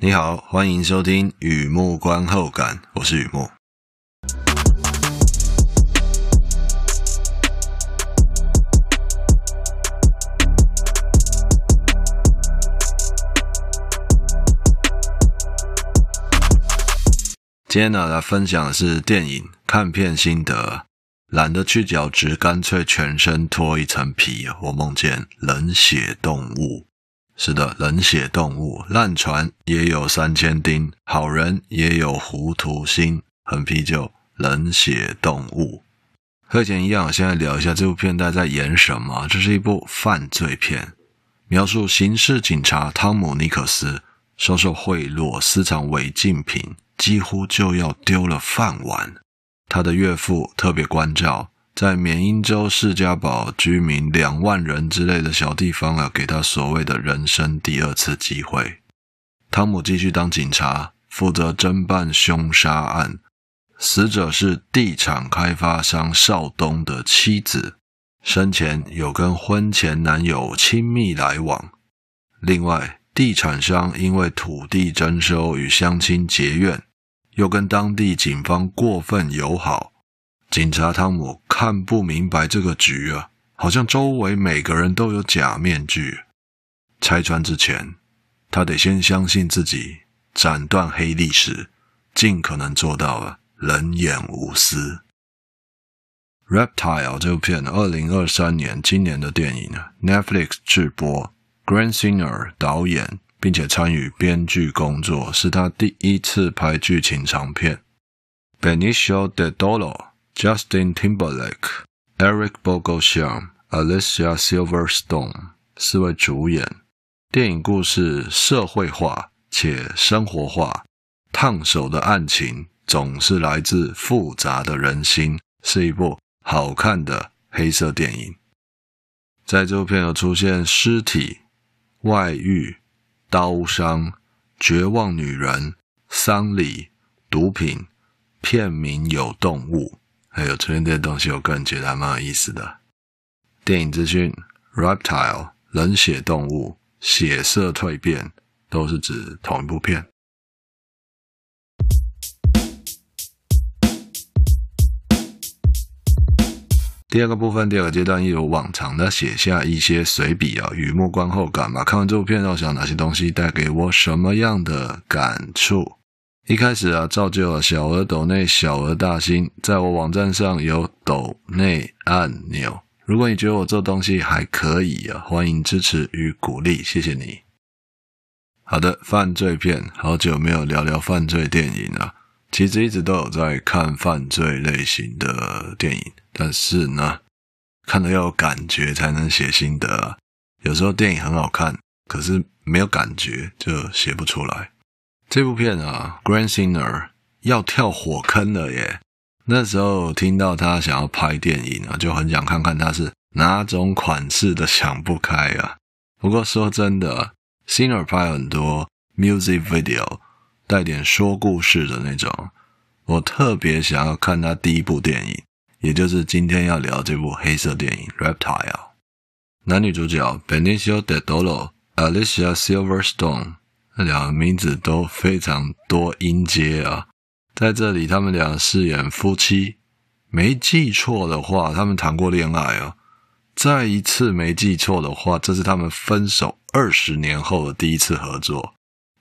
你好，欢迎收听雨木观后感，我是雨木。今天呢，来分享的是电影看片心得。懒得去角质，干脆全身脱一层皮。我梦见冷血动物。是的，冷血动物，烂船也有三千钉，好人也有糊涂心。横批就冷血动物。和以前一样，现在聊一下这部片大概在演什么。这是一部犯罪片，描述刑事警察汤姆尼克斯收受贿赂、私藏违禁品，几乎就要丢了饭碗。他的岳父特别关照。在缅因州士嘉堡居民两万人之类的小地方啊，给他所谓的人生第二次机会。汤姆继续当警察，负责侦办凶杀案。死者是地产开发商邵东的妻子，生前有跟婚前男友亲密来往。另外，地产商因为土地征收与乡亲结怨，又跟当地警方过分友好。警察汤姆看不明白这个局啊，好像周围每个人都有假面具。拆穿之前，他得先相信自己，斩断黑历史，尽可能做到了冷眼无私。《Reptile》这部片，二零二三年今年的电影，Netflix 制播，Grant Singer 导演，并且参与编剧工作，是他第一次拍剧情长片。Benicio del Toro。Justin Timberlake、Eric Bogosian、Alicia Silverstone 四位主演。电影故事社会化且生活化，烫手的案情总是来自复杂的人心，是一部好看的黑色电影。在这部片有出现尸体、外遇、刀伤、绝望女人、丧礼、毒品，片名有动物。还有出现这些东西，我个人觉得还蛮有意思的。电影资讯：Reptile 冷血动物，血色蜕变，都是指同一部片。第二个部分，第二个阶段，一如往常的写下一些随笔啊，雨木观后感吧。看完这部片，我想哪些东西带给我什么样的感触？一开始啊，造就了小额抖内，小额大新，在我网站上有抖内按钮。如果你觉得我做东西还可以啊，欢迎支持与鼓励，谢谢你。好的，犯罪片，好久没有聊聊犯罪电影了。其实一直都有在看犯罪类型的电影，但是呢，看了要有感觉才能写心得啊。有时候电影很好看，可是没有感觉就写不出来。这部片啊，Grant Singer 要跳火坑了耶！那时候听到他想要拍电影啊，就很想看看他是哪种款式的想不开啊。不过说真的，Singer 拍很多 music video，带点说故事的那种。我特别想要看他第一部电影，也就是今天要聊这部黑色电影《Reptile》。男女主角 Benicio del Toro、Alicia Silverstone。这两个名字都非常多音阶啊，在这里他们俩饰演夫妻，没记错的话，他们谈过恋爱啊。再一次没记错的话，这是他们分手二十年后的第一次合作。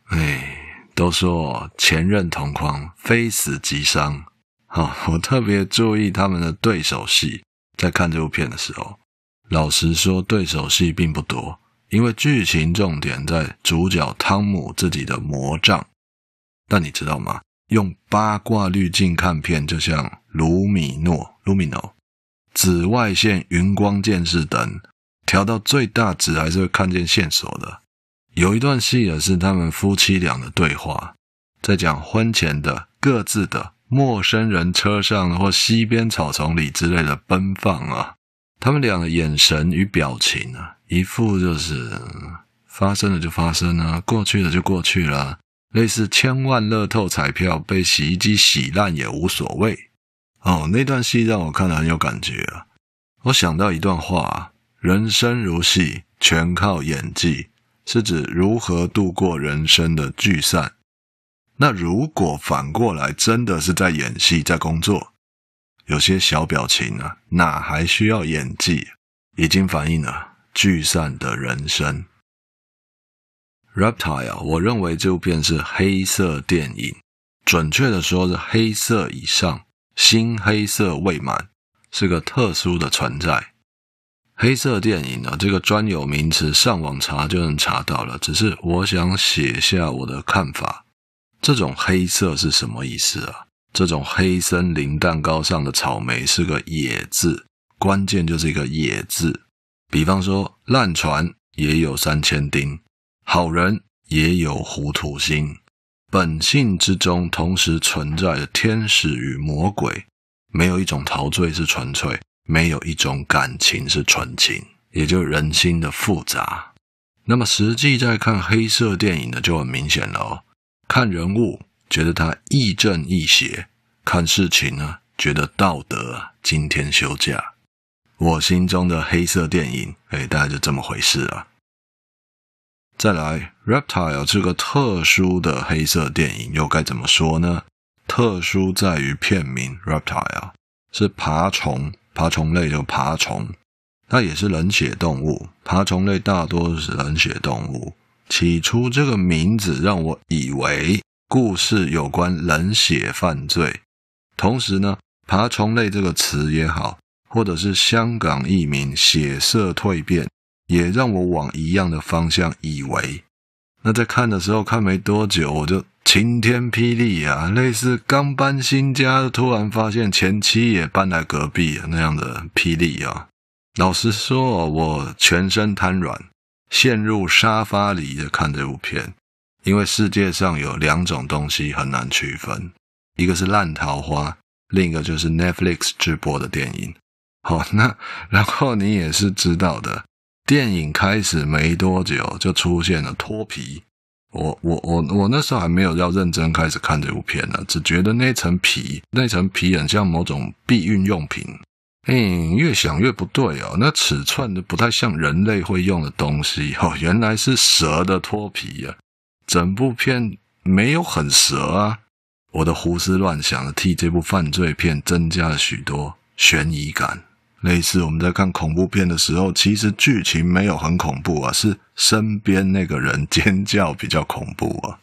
哎，都说前任同框，非死即伤。好，我特别注意他们的对手戏，在看这部片的时候，老实说，对手戏并不多。因为剧情重点在主角汤姆自己的魔杖，但你知道吗？用八卦滤镜看片，就像卢米诺 （Lumino） 紫外线云光监视灯，调到最大值还是会看见线索的。有一段戏也是他们夫妻俩的对话，在讲婚前的各自的陌生人车上或溪边草丛里之类的奔放啊，他们俩的眼神与表情啊。一副就是发生了就发生了，过去了就过去了，类似千万乐透彩票被洗衣机洗烂也无所谓。哦，那段戏让我看得很有感觉啊！我想到一段话：人生如戏，全靠演技。是指如何度过人生的聚散。那如果反过来真的是在演戏，在工作，有些小表情啊，哪还需要演技？已经反映了聚散的人生。Reptile，我认为这部片是黑色电影，准确的说是黑色以上，新黑色未满，是个特殊的存在。黑色电影呢，这个专有名词上网查就能查到了。只是我想写下我的看法。这种黑色是什么意思啊？这种黑森林蛋糕上的草莓是个“野”字，关键就是一个“野”字。比方说，烂船也有三千钉，好人也有糊涂心，本性之中同时存在着天使与魔鬼，没有一种陶醉是纯粹，没有一种感情是纯情，也就人心的复杂。那么实际在看黑色电影呢，就很明显了哦。看人物，觉得他亦正亦邪；看事情呢，觉得道德今天休假。我心中的黑色电影，哎，大概就这么回事啊。再来，《Reptile》这个特殊的黑色电影，又该怎么说呢？特殊在于片名《Reptile》是爬虫，爬虫类的爬虫，它也是冷血动物。爬虫类大多是冷血动物。起初，这个名字让我以为故事有关冷血犯罪。同时呢，爬虫类这个词也好，或者是香港译名“血色蜕变”，也让我往一样的方向以为。那在看的时候，看没多久，我就晴天霹雳啊！类似刚搬新家，突然发现前妻也搬来隔壁那样的霹雳啊！老实说，我全身瘫软。陷入沙发里的看这部片，因为世界上有两种东西很难区分，一个是烂桃花，另一个就是 Netflix 直播的电影。好，那然后你也是知道的，电影开始没多久就出现了脱皮。我我我我那时候还没有要认真开始看这部片呢，只觉得那层皮那层皮很像某种避孕用品。嗯，越想越不对哦，那尺寸都不太像人类会用的东西哦，原来是蛇的脱皮啊！整部片没有很蛇啊，我的胡思乱想的替这部犯罪片增加了许多悬疑感。类似我们在看恐怖片的时候，其实剧情没有很恐怖啊，是身边那个人尖叫比较恐怖啊。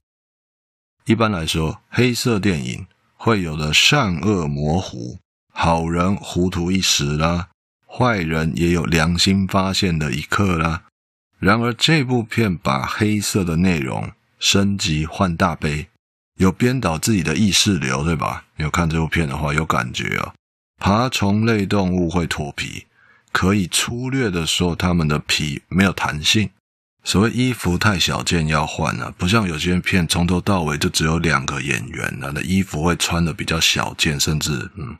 一般来说，黑色电影会有的善恶模糊。好人糊涂一时啦，坏人也有良心发现的一刻啦。然而这部片把黑色的内容升级换大杯，有编导自己的意识流，对吧？有看这部片的话，有感觉啊。爬虫类动物会脱皮，可以粗略的说，它们的皮没有弹性。所谓衣服太小件要换了，不像有些片从头到尾就只有两个演员，那的衣服会穿的比较小件，甚至嗯。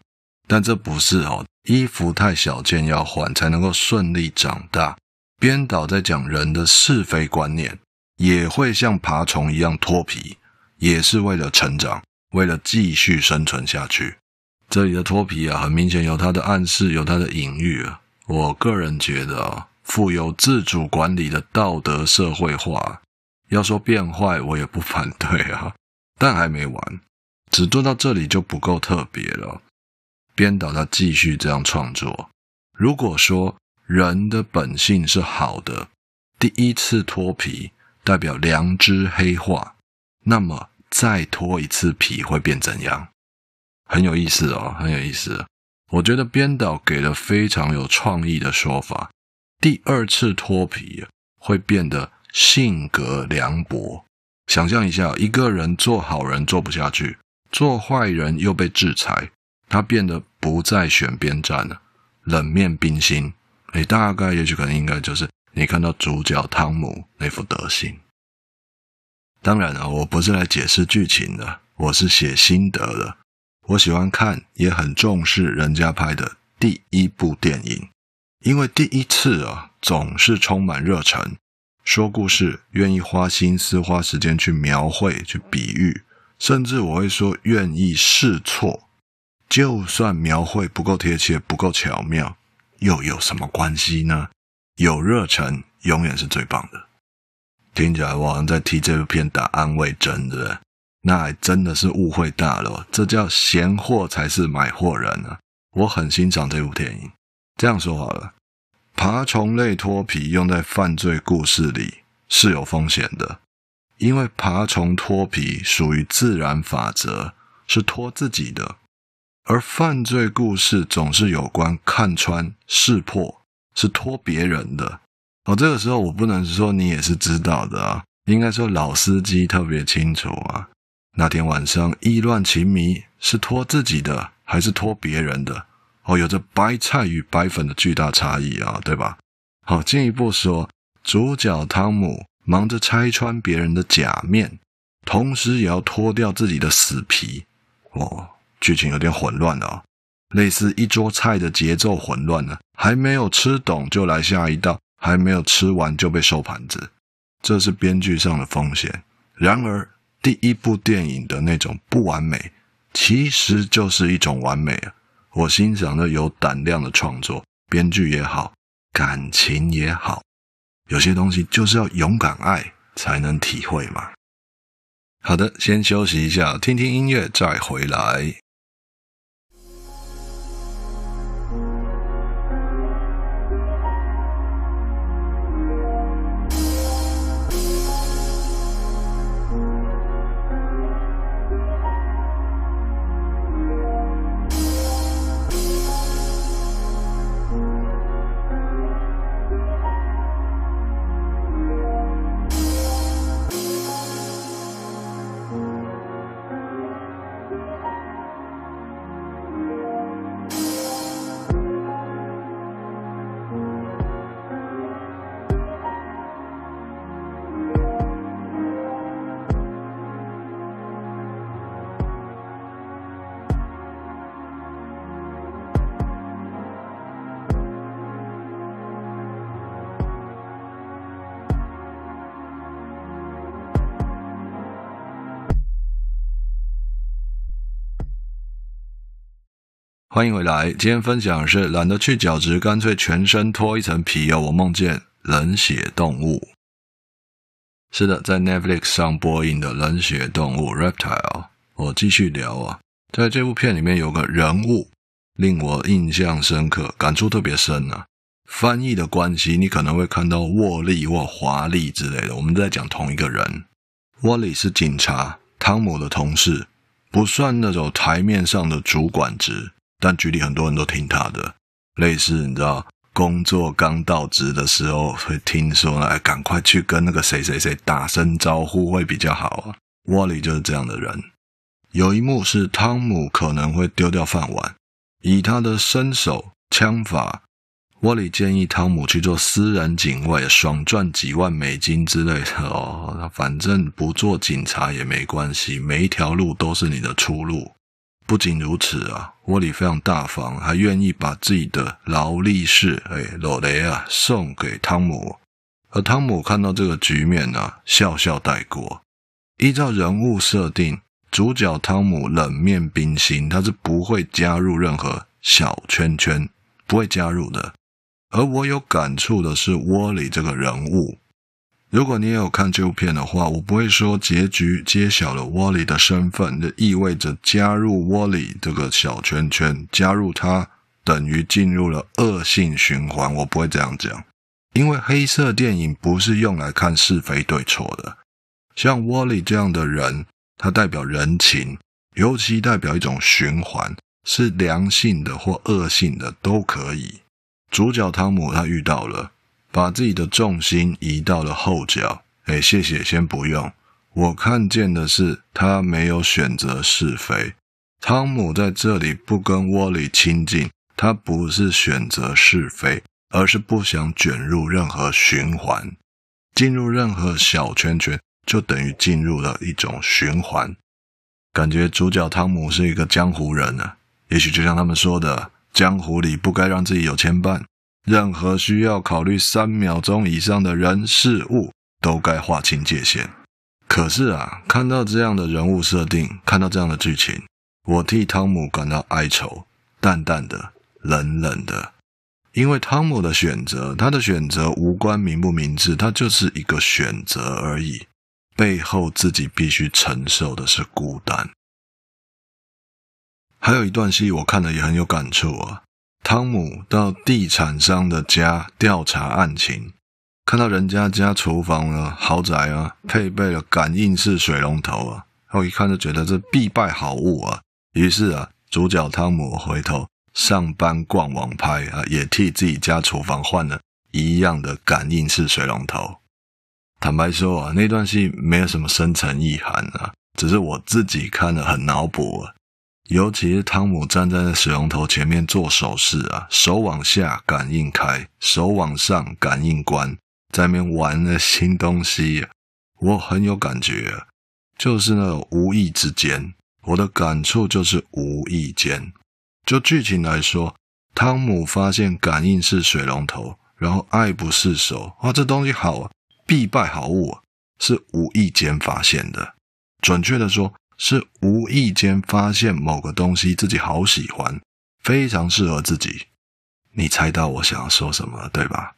但这不是哦，衣服太小件要换才能够顺利长大。编导在讲人的是非观念，也会像爬虫一样脱皮，也是为了成长，为了继续生存下去。这里的脱皮啊，很明显有它的暗示，有它的隐喻啊。我个人觉得啊，富有自主管理的道德社会化，要说变坏，我也不反对啊。但还没完，只做到这里就不够特别了。编导他继续这样创作。如果说人的本性是好的，第一次脱皮代表良知黑化，那么再脱一次皮会变怎样？很有意思哦，很有意思。我觉得编导给了非常有创意的说法。第二次脱皮会变得性格凉薄。想象一下，一个人做好人做不下去，做坏人又被制裁。他变得不再选边站了，冷面冰心。诶，大概也许可能应该就是你看到主角汤姆那副德行。当然了，我不是来解释剧情的，我是写心得的。我喜欢看，也很重视人家拍的第一部电影，因为第一次啊，总是充满热忱，说故事，愿意花心思、花时间去描绘、去比喻，甚至我会说愿意试错。就算描绘不够贴切、不够巧妙，又有什么关系呢？有热忱永远是最棒的。听起来我好像在替这部片打安慰针，对不对？那还真的是误会大了，这叫嫌货才是买货人啊！我很欣赏这部电影。这样说好了，爬虫类脱皮用在犯罪故事里是有风险的，因为爬虫脱皮属于自然法则，是脱自己的，而犯罪故事总是有关看穿、识破，是脱别人的。哦，这个时候我不能说你也是知道的啊，应该说老司机特别清楚啊。那天晚上意乱情迷，是脱自己的还是脱别人的？哦，有着白菜与白粉的巨大差异啊，对吧？好，进一步说，主角汤姆忙着拆穿别人的假面，同时也要脱掉自己的死皮。哦，剧情有点混乱了啊，类似一桌菜的节奏混乱了，还没有吃懂就来下一道，还没有吃完就被收盘子，这是编剧上的风险。然而。第一部电影的那种不完美，其实就是一种完美啊！我欣赏的有胆量的创作，编剧也好，感情也好，有些东西就是要勇敢爱才能体会嘛。好的，先休息一下，听听音乐再回来。欢迎回来，今天分享的是懒得去角质，干脆全身脱一层皮哦。我梦见冷血动物。是的，在 Netflix 上播映的冷血动物 Reptile。我继续聊啊，在这部片里面有个人物令我印象深刻，感触特别深啊。翻译的关系，你可能会看到沃利或华丽之类的，我们在讲同一个人。沃利是警察，汤姆的同事，不算那种台面上的主管职。但局里很多人都听他的，类似你知道，工作刚到职的时候会听说，哎，赶快去跟那个谁谁谁打声招呼会比较好啊。沃里就是这样的人。有一幕是汤姆可能会丢掉饭碗，以他的身手枪法，沃里建议汤姆去做私人警卫，爽赚几万美金之类的哦。反正不做警察也没关系，每一条路都是你的出路。不仅如此啊，沃里非常大方，还愿意把自己的劳力士，哎，罗雷啊，送给汤姆。而汤姆看到这个局面呢、笑笑带过。依照人物设定，主角汤姆冷面冰心，他是不会加入任何小圈圈，不会加入的。而我有感触的是沃里这个人物。如果你也有看这部片的话，我不会说结局揭晓了 Wally 的身份，就意味着加入 Wally 这个小圈圈，加入他等于进入了恶性循环。我不会这样讲，因为黑色电影不是用来看是非对错的。像 Wally 这样的人，他代表人情，尤其代表一种循环，是良性的或恶性的都可以。主角汤姆他遇到了。把自己的重心移到了后脚，哎，谢谢，先不用。我看见的是他没有选择是非。汤姆在这里不跟沃里亲近，他不是选择是非，而是不想卷入任何循环，进入任何小圈圈，就等于进入了一种循环。感觉主角汤姆是一个江湖人啊，也许就像他们说的，江湖里不该让自己有牵绊。任何需要考虑三秒钟以上的人事物，都该划清界限。可是啊，看到这样的人物设定，看到这样的剧情，我替汤姆感到哀愁，淡淡的，冷冷的。因为汤姆的选择，他的选择无关明不明智，他就是一个选择而已。背后自己必须承受的是孤单。还有一段戏我看了也很有感触啊，汤姆到地产商的家调查案情，看到人家家厨房啊，豪宅啊，配备了感应式水龙头啊，我一看就觉得这必败好物啊。于是啊，主角汤姆回头上班逛网拍啊，也替自己家厨房换了一样的感应式水龙头。坦白说啊，那段戏没有什么深层意涵啊，只是我自己看了很脑补啊。尤其是汤姆站在那水龙头前面做手势啊，手往下感应开，手往上感应关，在那边玩那新东西啊，我很有感觉啊，就是那种无意之间，我的感触就是无意间。就剧情来说，汤姆发现感应式水龙头，然后爱不释手，哇，这东西好啊！必败好物啊是无意间发现的，准确的说，是无意间发现某个东西自己好喜欢，非常适合自己。你猜到我想要说什么了，对吧？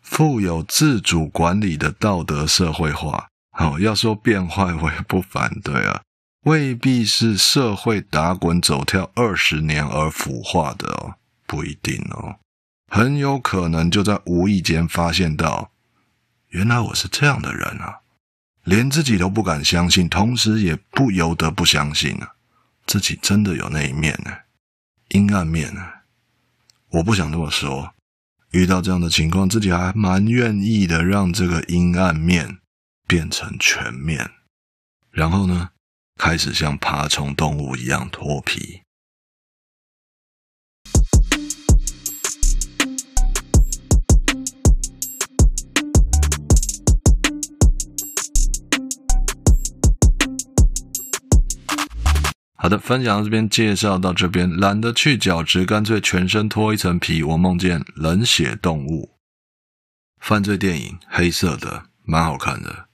富有自主管理的道德社会化，好，要说变坏，我也不反对啊。未必是社会打滚走跳二十年而腐化的哦，不一定哦，很有可能就在无意间发现到。原来我是这样的人啊，连自己都不敢相信，同时也不由得不相信啊，自己真的有那一面呢，阴暗面呢。我不想这么说，遇到这样的情况，自己还蛮愿意的，让这个阴暗面变成全面，然后呢，开始像爬虫动物一样脱皮。好的，分享到这边，介绍到这边，懒得去角质，干脆全身脱一层皮。我梦见冷血动物，犯罪电影，黑色的，蛮好看的。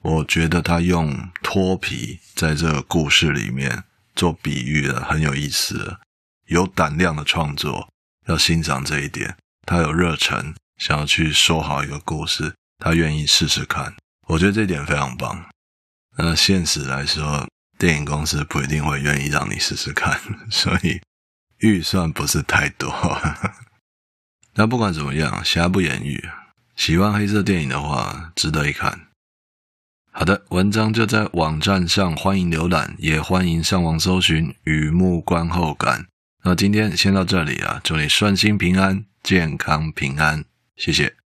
我觉得他用脱皮在这个故事里面做比喻的很有意思，有胆量的创作，要欣赏这一点。他有热忱，想要去说好一个故事，他愿意试试看。我觉得这一点非常棒。那现实来说，电影公司不一定会愿意让你试试看，所以预算不是太多。那不管怎么样，瑕不掩瑜，喜欢黑色电影的话，值得一看。好的，文章就在网站上，欢迎浏览，也欢迎上网搜寻雨幕观后感。那今天先到这里啊，祝你顺心平安，健康平安，谢谢。